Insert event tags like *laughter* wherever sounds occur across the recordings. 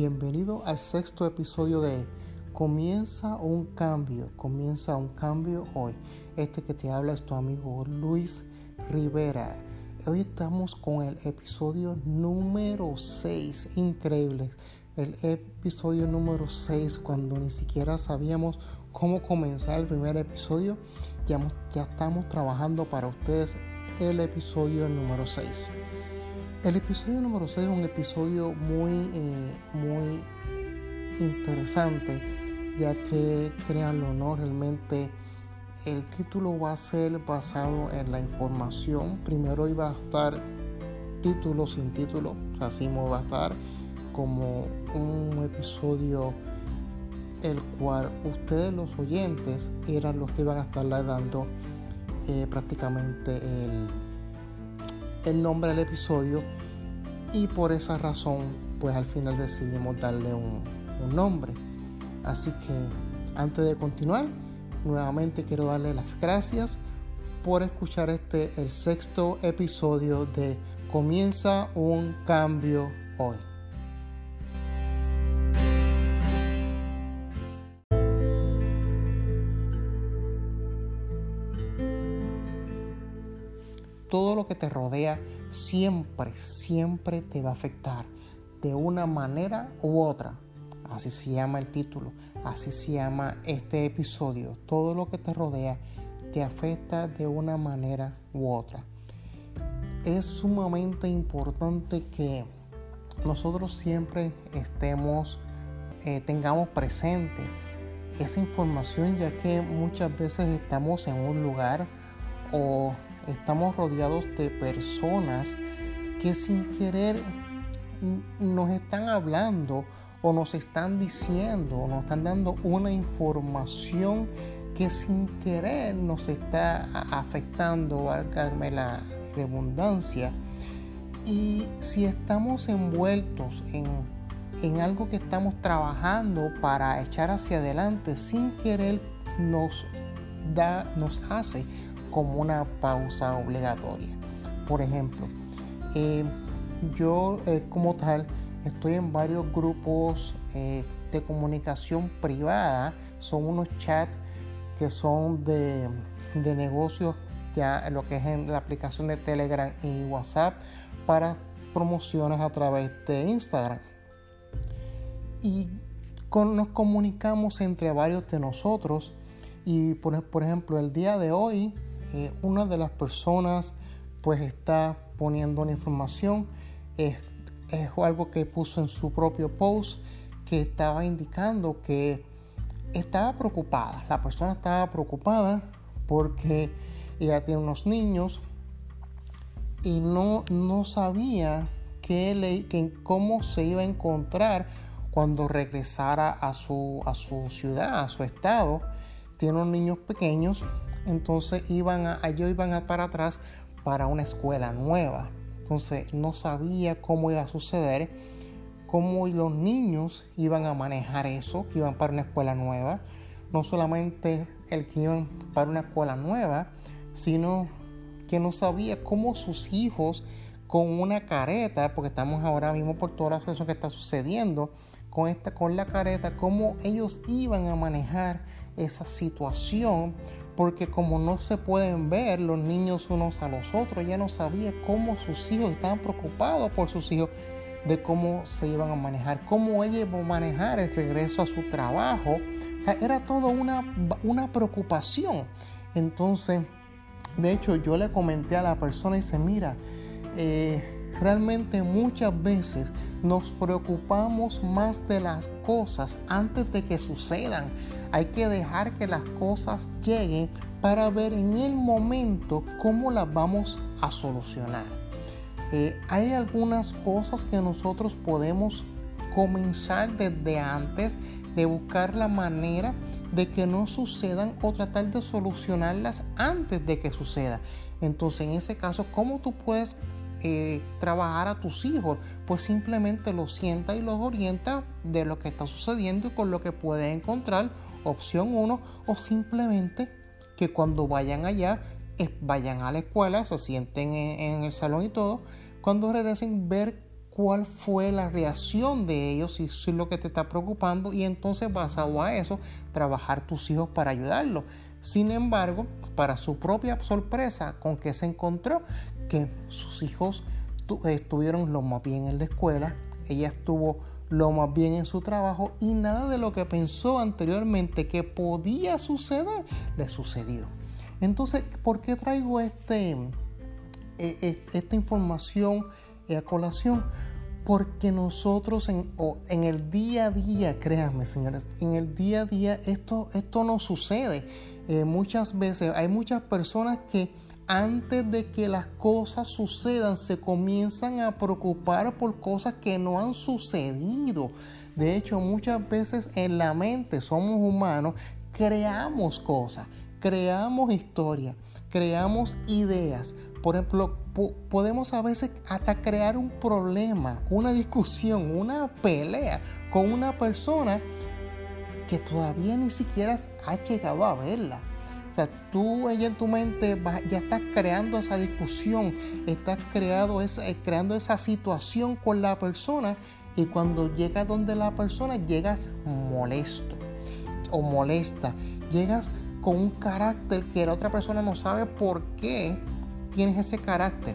Bienvenido al sexto episodio de Comienza un cambio, comienza un cambio hoy. Este que te habla es tu amigo Luis Rivera. Hoy estamos con el episodio número 6, increíble. El episodio número 6 cuando ni siquiera sabíamos cómo comenzar el primer episodio. Ya, estamos trabajando para ustedes el episodio número 6. El episodio número 6 es un episodio muy, eh, muy interesante, ya que créanlo no, realmente el título va a ser basado en la información. Primero iba a estar título sin título, así va a estar como un episodio el cual ustedes los oyentes eran los que iban a estarle dando eh, prácticamente el el nombre del episodio y por esa razón pues al final decidimos darle un, nombre. Así que antes de continuar, nuevamente quiero darle las gracias por escuchar este, el sexto episodio de Comienza un cambio hoy. Que te rodea siempre, siempre te va a afectar de una manera u otra. Así se llama el título, así se llama este episodio. Todo lo que te rodea te afecta de una manera u otra. Es sumamente importante que nosotros siempre estemos, eh, tengamos presente esa información, ya que muchas veces estamos en un lugar o estamos rodeados de personas que sin querer nos están hablando o nos están diciendo o nos están dando una información que sin querer nos está afectando, valgarme la redundancia. Y si estamos envueltos en, en algo que estamos trabajando para echar hacia adelante, sin querer nos da, nos hace como una pausa obligatoria. Por ejemplo, eh, yo eh, como tal estoy en varios grupos eh, de comunicación privada, son unos chats que son de, de negocios, ya lo que es en la aplicación de Telegram y WhatsApp para promociones a través de Instagram. Y con, nos comunicamos entre varios de nosotros y por, por ejemplo el día de hoy eh, una de las personas pues está poniendo una información, es, es algo que puso en su propio post que estaba indicando que estaba preocupada, la persona estaba preocupada porque ella tiene unos niños y no, no sabía le, que cómo se iba a encontrar cuando regresara a su, a su ciudad, a su estado. Tiene unos niños pequeños entonces iban a, ellos iban a para atrás para una escuela nueva. Entonces no sabía cómo iba a suceder, cómo los niños iban a manejar eso, que iban para una escuela nueva. No solamente el que iban para una escuela nueva, sino que no sabía cómo sus hijos con una careta, porque estamos ahora mismo por toda la situación que está sucediendo, con, esta, con la careta, cómo ellos iban a manejar esa situación porque como no se pueden ver los niños unos a los otros, ya no sabía cómo sus hijos estaban preocupados por sus hijos, de cómo se iban a manejar, cómo ella iba a manejar el regreso a su trabajo. era todo una, una preocupación. Entonces, de hecho, yo le comenté a la persona y dice, mira, eh, realmente muchas veces nos preocupamos más de las cosas antes de que sucedan. Hay que dejar que las cosas lleguen para ver en el momento cómo las vamos a solucionar. Eh, hay algunas cosas que nosotros podemos comenzar desde antes de buscar la manera de que no sucedan o tratar de solucionarlas antes de que suceda. Entonces, en ese caso, ¿cómo tú puedes eh, trabajar a tus hijos, pues simplemente los sienta y los orienta de lo que está sucediendo y con lo que pueden encontrar, opción uno, o simplemente que cuando vayan allá, vayan a la escuela, se sienten en, el salón y todo, cuando regresen ver cuál fue la reacción de ellos, si es lo que te está preocupando, y entonces basado a eso, trabajar tus hijos para ayudarlos. Sin embargo, para su propia sorpresa, con que se encontró que sus hijos estuvieron lo más bien en la escuela, ella estuvo lo más bien en su trabajo y nada de lo que pensó anteriormente que podía suceder le sucedió. Entonces, ¿por qué traigo este, e, e, esta información a colación? Porque nosotros en, en, el día a día, créanme señores, en el día a día esto, esto no sucede. Eh, muchas veces hay muchas personas que antes de que las cosas sucedan se comienzan a preocupar por cosas que no han sucedido. De hecho, muchas veces en la mente somos humanos, creamos cosas, creamos historias, creamos ideas. Por ejemplo, podemos a veces hasta crear un problema, una discusión, una pelea con una persona que todavía ni siquiera ha llegado a verla. Tú ella en tu mente ya estás creando esa discusión, estás creando esa, eh, creando esa situación con la persona y cuando llegas donde la persona llegas molesto o molesta, llegas con un carácter que la otra persona no sabe por qué tienes ese carácter.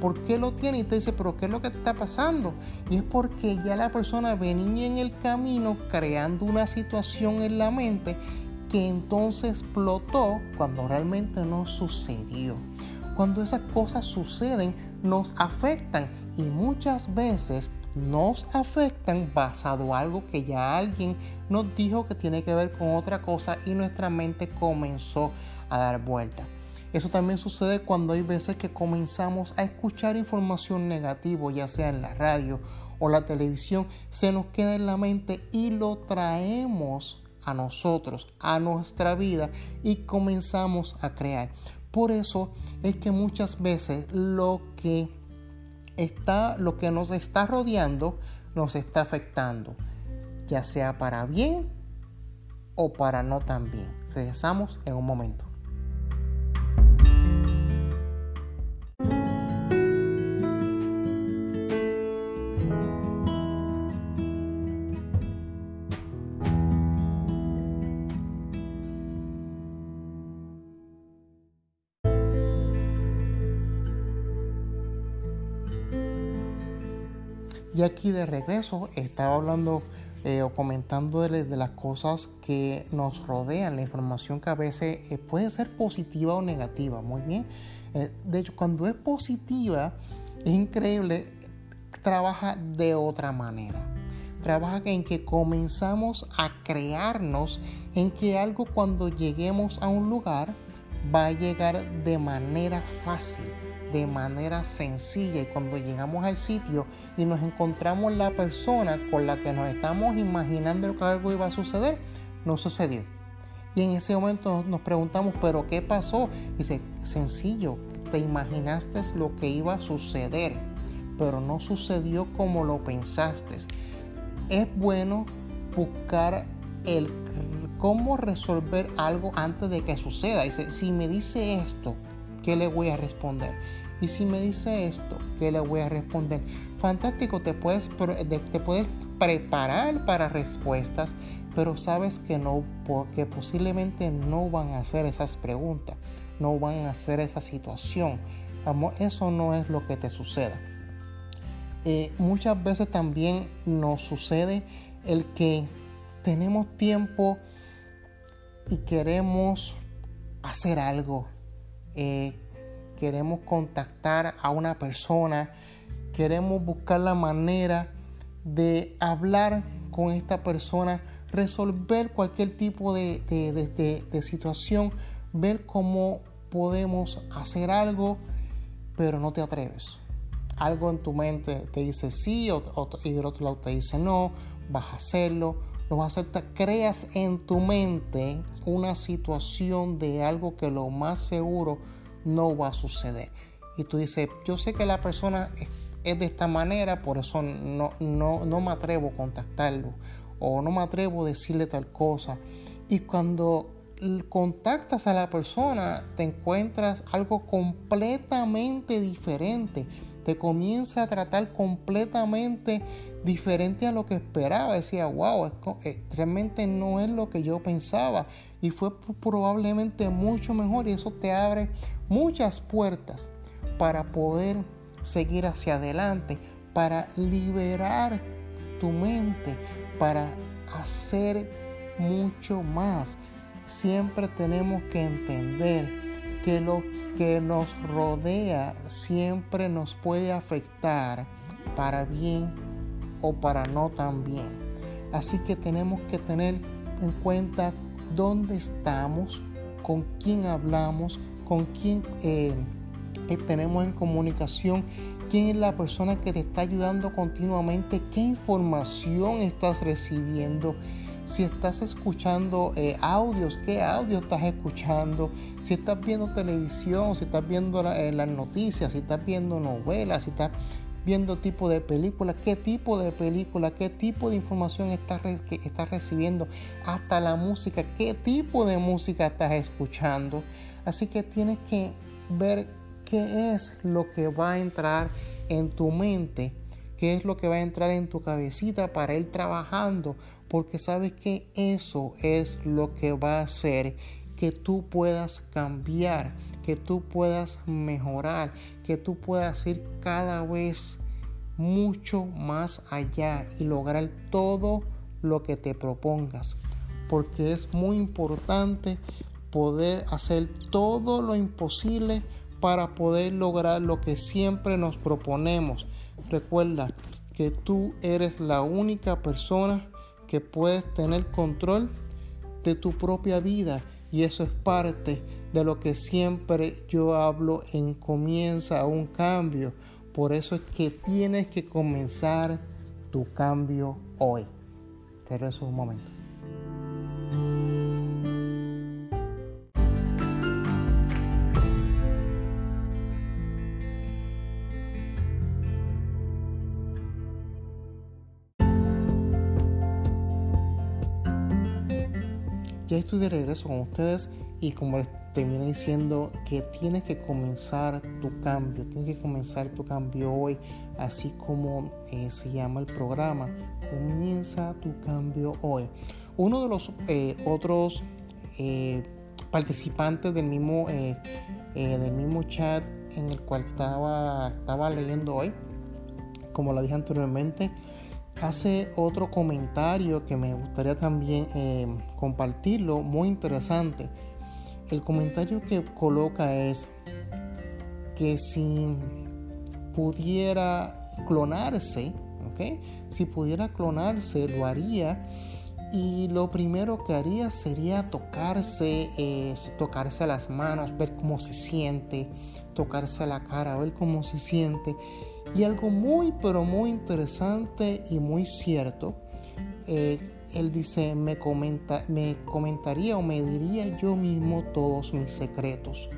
¿Por qué lo tiene? Y te dice, pero ¿qué es lo que te está pasando? Y es porque ya la persona venía en el camino creando una situación en la mente que entonces explotó cuando realmente no sucedió. Cuando esas cosas suceden, nos afectan y muchas veces nos afectan basado en algo que ya alguien nos dijo que tiene que ver con otra cosa y nuestra mente comenzó a dar vuelta. Eso también sucede cuando hay veces que comenzamos a escuchar información negativa, ya sea en la radio o la televisión, se nos queda en la mente y lo traemos a nosotros, a nuestra vida y comenzamos a crear. Por eso es que muchas veces lo que está, lo que nos está rodeando, nos está afectando, ya sea para bien o para no tan bien. Regresamos en un momento. Aquí de regreso estaba hablando eh, o comentando de, las cosas que nos rodean, la información que a veces eh, puede ser positiva o negativa. Muy bien. Eh, de hecho, cuando es positiva, es increíble, trabaja de otra manera. Trabaja en que comenzamos a crearnos en que algo cuando lleguemos a un lugar va a llegar de manera fácil de manera sencilla y cuando llegamos al sitio y nos encontramos la persona con la que nos estamos imaginando que algo iba a suceder, no sucedió. Y en ese momento nos preguntamos, ¿pero qué pasó? Dice, sencillo, te imaginaste lo que iba a suceder, pero no sucedió como lo pensaste. Es bueno buscar el cómo resolver algo antes de que suceda. Dice, si me dice esto, ¿qué le voy a responder? Y si me dice esto, ¿qué le voy a responder? Fantástico, te puedes, te puedes preparar para respuestas, pero sabes que no, porque posiblemente no van a hacer esas preguntas, no van a hacer esa situación. Amor, eso no es lo que te suceda. Eh, muchas veces también nos sucede el que tenemos tiempo y queremos hacer algo. Eh, queremos contactar a una persona, queremos buscar la manera de hablar con esta persona, resolver cualquier tipo de, situación, ver cómo podemos hacer algo, pero no te atreves. Algo en tu mente te dice sí y el otro lado te dice no, vas a hacerlo, lo vas a hacer, creas en tu mente una situación de algo que lo más seguro no va a suceder. Y tú dices, yo sé que la persona es de esta manera, por eso no, no, no me atrevo a contactarlo o no me atrevo a decirle tal cosa. Y cuando contactas a la persona, te encuentras algo completamente diferente. te comienza a tratar completamente diferente a lo que esperaba. Decía, wow, eh, realmente no es lo que yo pensaba. Y fue probablemente mucho mejor y eso te abre muchas puertas para poder seguir hacia adelante, para liberar tu mente, para hacer mucho más. Siempre tenemos que entender que lo que nos rodea siempre nos puede afectar para bien o para no tan bien. Así que tenemos que tener en cuenta dónde estamos, con quién hablamos, con quién eh, tenemos en comunicación, quién es la persona que te está ayudando continuamente, qué información estás recibiendo si estás escuchando eh, audios, qué audio estás escuchando, si estás viendo televisión, si estás viendo eh, las noticias, si estás viendo novelas, si estás viendo tipo de película, qué tipo de película, qué tipo de información estás, estás recibiendo, hasta la música, qué tipo de música estás escuchando. Así que tienes que ver qué es lo que va a entrar en tu mente, qué es lo que va a entrar en tu cabecita para ir trabajando porque sabes que eso es lo que va a hacer que tú puedas cambiar, que tú puedas mejorar, que tú puedas ir cada vez mucho más allá y lograr todo lo que te propongas. Porque es muy importante poder hacer todo lo imposible para poder lograr lo que siempre nos proponemos. Recuerda que tú eres la única persona que puedes tener control de tu propia vida y eso es parte de lo que siempre yo hablo en comienza un cambio. Por eso es que tienes que comenzar tu cambio hoy. es un momento. Estoy de regreso con ustedes y como les terminé diciendo que tienes que comenzar tu cambio, tienes que comenzar tu cambio hoy, así como eh, se llama el programa, comienza tu cambio hoy. Uno de los eh, otros eh, participantes del mismo, del mismo chat en el cual estaba, estaba leyendo hoy, como lo dije anteriormente, hace otro comentario que me gustaría también eh, compartirlo, muy interesante. El comentario que coloca es que si pudiera clonarse, ¿ok? Si pudiera clonarse, lo haría. Y lo primero que haría sería tocarse, eh, tocarse las manos, ver cómo se siente, tocarse la cara, ver cómo se siente y algo muy, pero muy interesante y muy cierto, eh, él dice, me, comenta, me comentaría o me diría yo mismo todos mis secretos,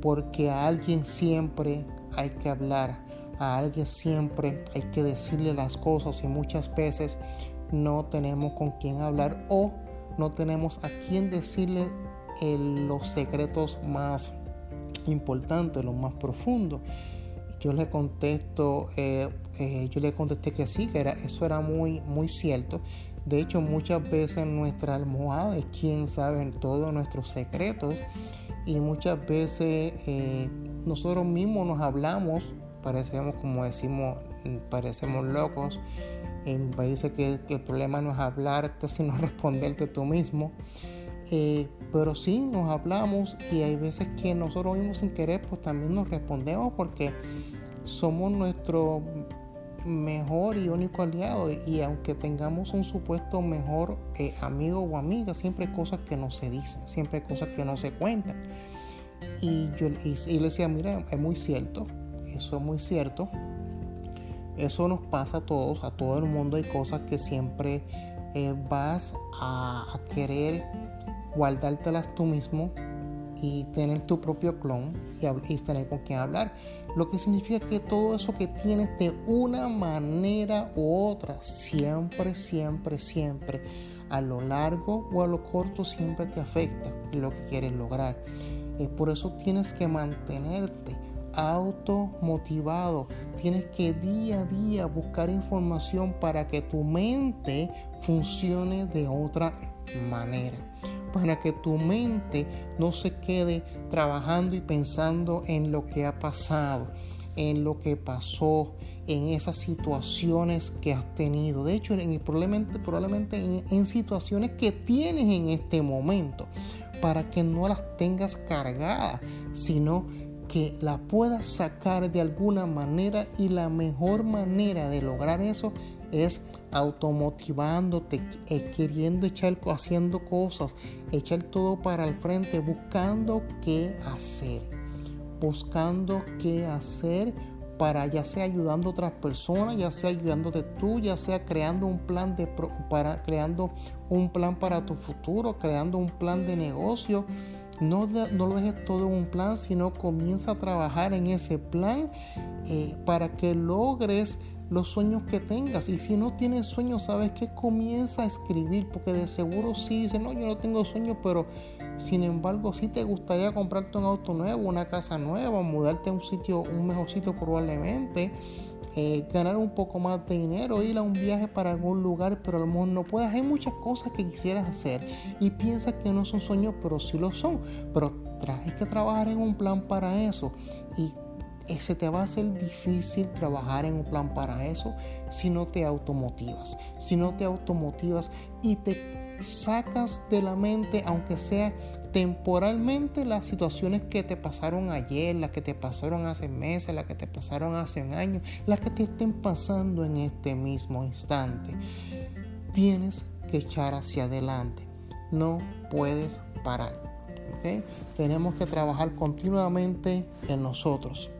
porque a alguien siempre hay que hablar, a alguien siempre hay que decirle las cosas y muchas veces no tenemos con quién hablar o no tenemos a quién decirle los secretos más importantes, los más profundos yo le contesto, eh, eh, yo le contesté que sí, que era, eso era muy, muy cierto. De hecho, muchas veces nuestra almohada es quien sabe todos nuestros secretos y muchas veces eh, nosotros mismos nos hablamos, parecemos como decimos, parecemos locos. En mi país que, que el problema no es hablarte, *laughs* sino responderte tú mismo. Pero sí nos hablamos y hay veces que nosotros mismos sin querer pues también nos respondemos porque somos nuestro mejor y único aliado y aunque tengamos un supuesto mejor eh, amigo o amiga, siempre hay cosas que no se dicen, siempre hay cosas que no se cuentan. Y yo y, le decía, mira, es muy cierto, eso es muy cierto. Eso nos pasa a todos, a todo el mundo. Hay cosas que siempre eh, vas a querer guardártelas tú mismo y tener tu propio clon y, tener con quien hablar. Lo que significa que todo eso que tienes de una manera u otra, siempre, siempre, siempre, a lo largo o a lo corto, siempre te afecta lo que quieres lograr. y por eso tienes que mantenerte automotivado. Tienes que día a día buscar información para que tu mente funcione de otra manera. Para que tu mente no se quede trabajando y pensando en lo que ha pasado, en lo que pasó, en esas situaciones que has tenido. De hecho, en, probablemente, probablemente en, en situaciones que tienes en este momento, para que no las tengas cargadas, sino que la puedas sacar de alguna manera y la mejor manera de lograr eso es automotivándote, eh, queriendo echar, haciendo cosas, echar todo para el frente, buscando qué hacer, buscando qué hacer para ya sea ayudando a otras personas, ya sea ayudándote tú, ya sea creando un plan de para creando un plan para tu futuro, creando un plan de negocio. No, no lo dejes todo en un plan, sino comienza a trabajar en ese plan eh, para que logres los sueños que tengas. Y si no tienes sueños, ¿sabes que Comienza a escribir, porque de seguro sí dice, no, yo no tengo sueños, pero sin embargo, si te gustaría comprarte un auto nuevo, una casa nueva, mudarte a un sitio, un mejor sitio probablemente. Eh, ganar un poco más de dinero, ir a un viaje para algún lugar, pero a lo mejor no puedes. Hay muchas cosas que quisieras hacer y piensas que no son sueños, pero sí lo son. Pero hay que trabajar en un plan para eso. Y se te va a hacer difícil trabajar en un plan para eso si no te automotivas. Si no te automotivas y te sacas de la mente, aunque sea temporalmente, las situaciones que te pasaron ayer, las que te pasaron hace meses, las que te pasaron hace un año, las que te estén pasando en este mismo instante. Tienes que echar hacia adelante. No puedes parar. Tenemos que trabajar continuamente en nosotros.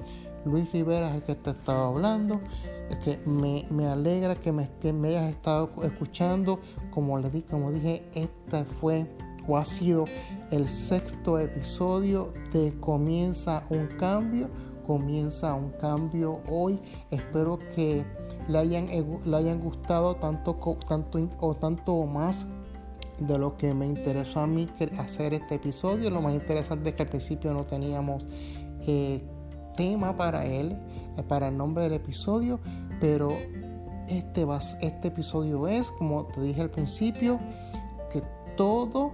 Luis Rivera es el que te estaba hablando. que me, alegra que me, me, hayas estado escuchando. Como le di, como dije, esta fue o ha sido el sexto episodio de Comienza un cambio. Comienza un cambio hoy. Espero que le hayan, le hayan gustado tanto, tanto o tanto más de lo que me interesó a mí hacer este episodio. Lo más interesante es que al principio no teníamos eh, tema para él, eh, para el nombre del episodio, pero este, va, este episodio es, como te dije al principio, que todo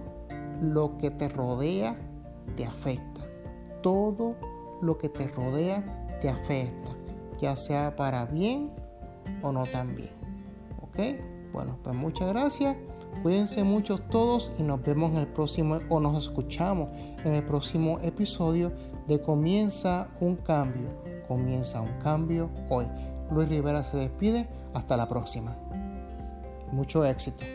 lo que te rodea te afecta. Todo lo que te rodea te afecta, ya sea para bien o no tan bien. ¿Ok? Bueno, pues muchas gracias. Cuídense mucho todos y nos vemos en el próximo o nos escuchamos en el próximo episodio de Comienza un cambio. Comienza un cambio hoy. Luis Rivera se despide. Hasta la próxima. Mucho éxito.